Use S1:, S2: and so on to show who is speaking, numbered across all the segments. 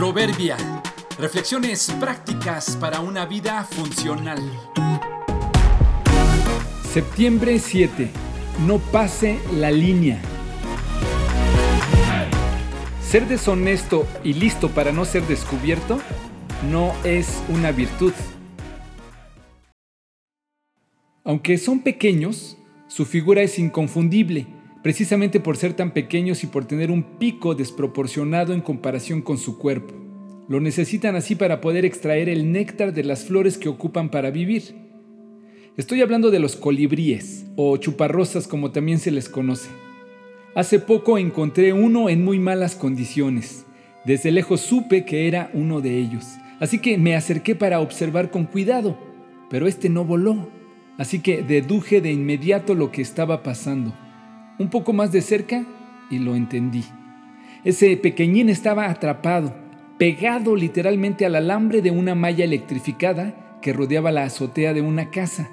S1: Proverbia. Reflexiones prácticas para una vida funcional.
S2: Septiembre 7. No pase la línea. Ser deshonesto y listo para no ser descubierto no es una virtud. Aunque son pequeños, su figura es inconfundible precisamente por ser tan pequeños y por tener un pico desproporcionado en comparación con su cuerpo. Lo necesitan así para poder extraer el néctar de las flores que ocupan para vivir. Estoy hablando de los colibríes, o chuparrosas como también se les conoce. Hace poco encontré uno en muy malas condiciones. Desde lejos supe que era uno de ellos, así que me acerqué para observar con cuidado, pero este no voló, así que deduje de inmediato lo que estaba pasando un poco más de cerca y lo entendí. Ese pequeñín estaba atrapado, pegado literalmente al alambre de una malla electrificada que rodeaba la azotea de una casa.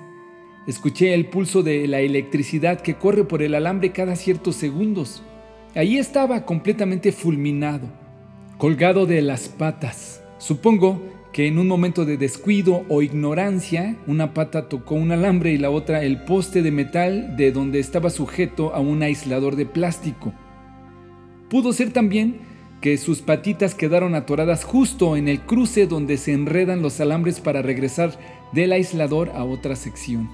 S2: Escuché el pulso de la electricidad que corre por el alambre cada ciertos segundos. Ahí estaba completamente fulminado, colgado de las patas. Supongo que en un momento de descuido o ignorancia, una pata tocó un alambre y la otra el poste de metal de donde estaba sujeto a un aislador de plástico. Pudo ser también que sus patitas quedaron atoradas justo en el cruce donde se enredan los alambres para regresar del aislador a otra sección.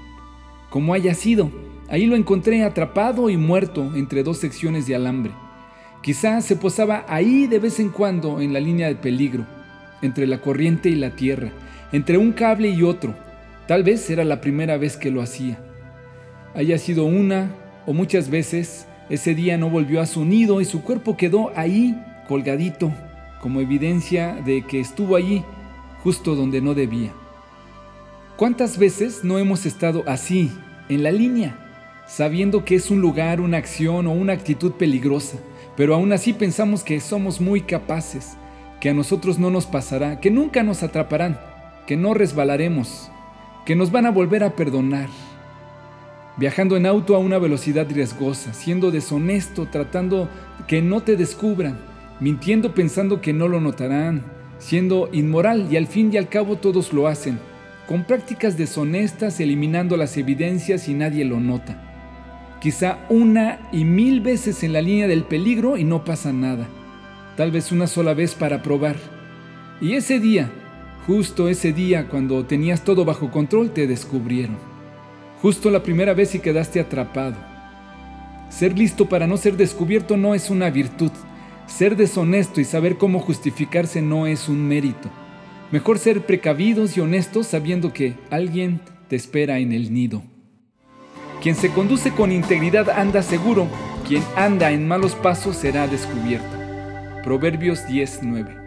S2: Como haya sido, ahí lo encontré atrapado y muerto entre dos secciones de alambre. Quizá se posaba ahí de vez en cuando en la línea de peligro entre la corriente y la tierra, entre un cable y otro. Tal vez era la primera vez que lo hacía. Haya sido una o muchas veces, ese día no volvió a su nido y su cuerpo quedó ahí, colgadito, como evidencia de que estuvo allí, justo donde no debía. ¿Cuántas veces no hemos estado así, en la línea, sabiendo que es un lugar, una acción o una actitud peligrosa, pero aún así pensamos que somos muy capaces, que a nosotros no nos pasará, que nunca nos atraparán, que no resbalaremos, que nos van a volver a perdonar. Viajando en auto a una velocidad riesgosa, siendo deshonesto, tratando que no te descubran, mintiendo pensando que no lo notarán, siendo inmoral y al fin y al cabo todos lo hacen, con prácticas deshonestas eliminando las evidencias y nadie lo nota. Quizá una y mil veces en la línea del peligro y no pasa nada tal vez una sola vez para probar. Y ese día, justo ese día cuando tenías todo bajo control, te descubrieron. Justo la primera vez y quedaste atrapado. Ser listo para no ser descubierto no es una virtud. Ser deshonesto y saber cómo justificarse no es un mérito. Mejor ser precavidos y honestos sabiendo que alguien te espera en el nido. Quien se conduce con integridad anda seguro, quien anda en malos pasos será descubierto. Proverbios 10:9.